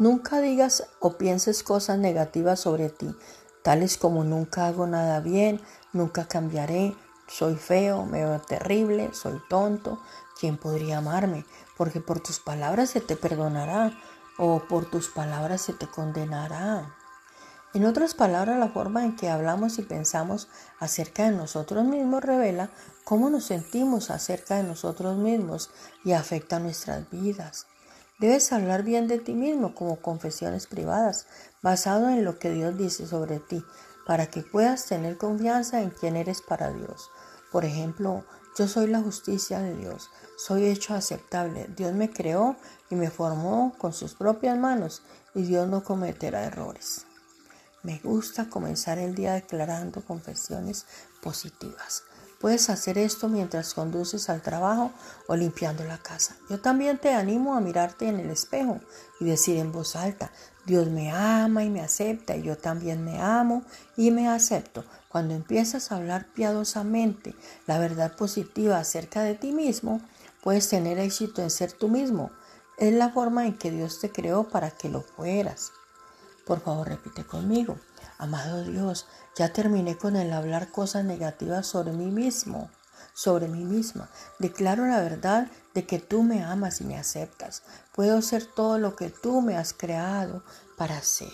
Nunca digas o pienses cosas negativas sobre ti, tales como nunca hago nada bien, nunca cambiaré, soy feo, me veo terrible, soy tonto, ¿quién podría amarme? Porque por tus palabras se te perdonará o por tus palabras se te condenará. En otras palabras, la forma en que hablamos y pensamos acerca de nosotros mismos revela cómo nos sentimos acerca de nosotros mismos y afecta nuestras vidas. Debes hablar bien de ti mismo como confesiones privadas, basado en lo que Dios dice sobre ti, para que puedas tener confianza en quién eres para Dios. Por ejemplo, yo soy la justicia de Dios, soy hecho aceptable. Dios me creó y me formó con sus propias manos y Dios no cometerá errores. Me gusta comenzar el día declarando confesiones positivas. Puedes hacer esto mientras conduces al trabajo o limpiando la casa. Yo también te animo a mirarte en el espejo y decir en voz alta, Dios me ama y me acepta y yo también me amo y me acepto. Cuando empiezas a hablar piadosamente la verdad positiva acerca de ti mismo, puedes tener éxito en ser tú mismo. Es la forma en que Dios te creó para que lo fueras. Por favor, repite conmigo. Amado Dios, ya terminé con el hablar cosas negativas sobre mí mismo, sobre mí misma. Declaro la verdad de que tú me amas y me aceptas. Puedo ser todo lo que tú me has creado para ser.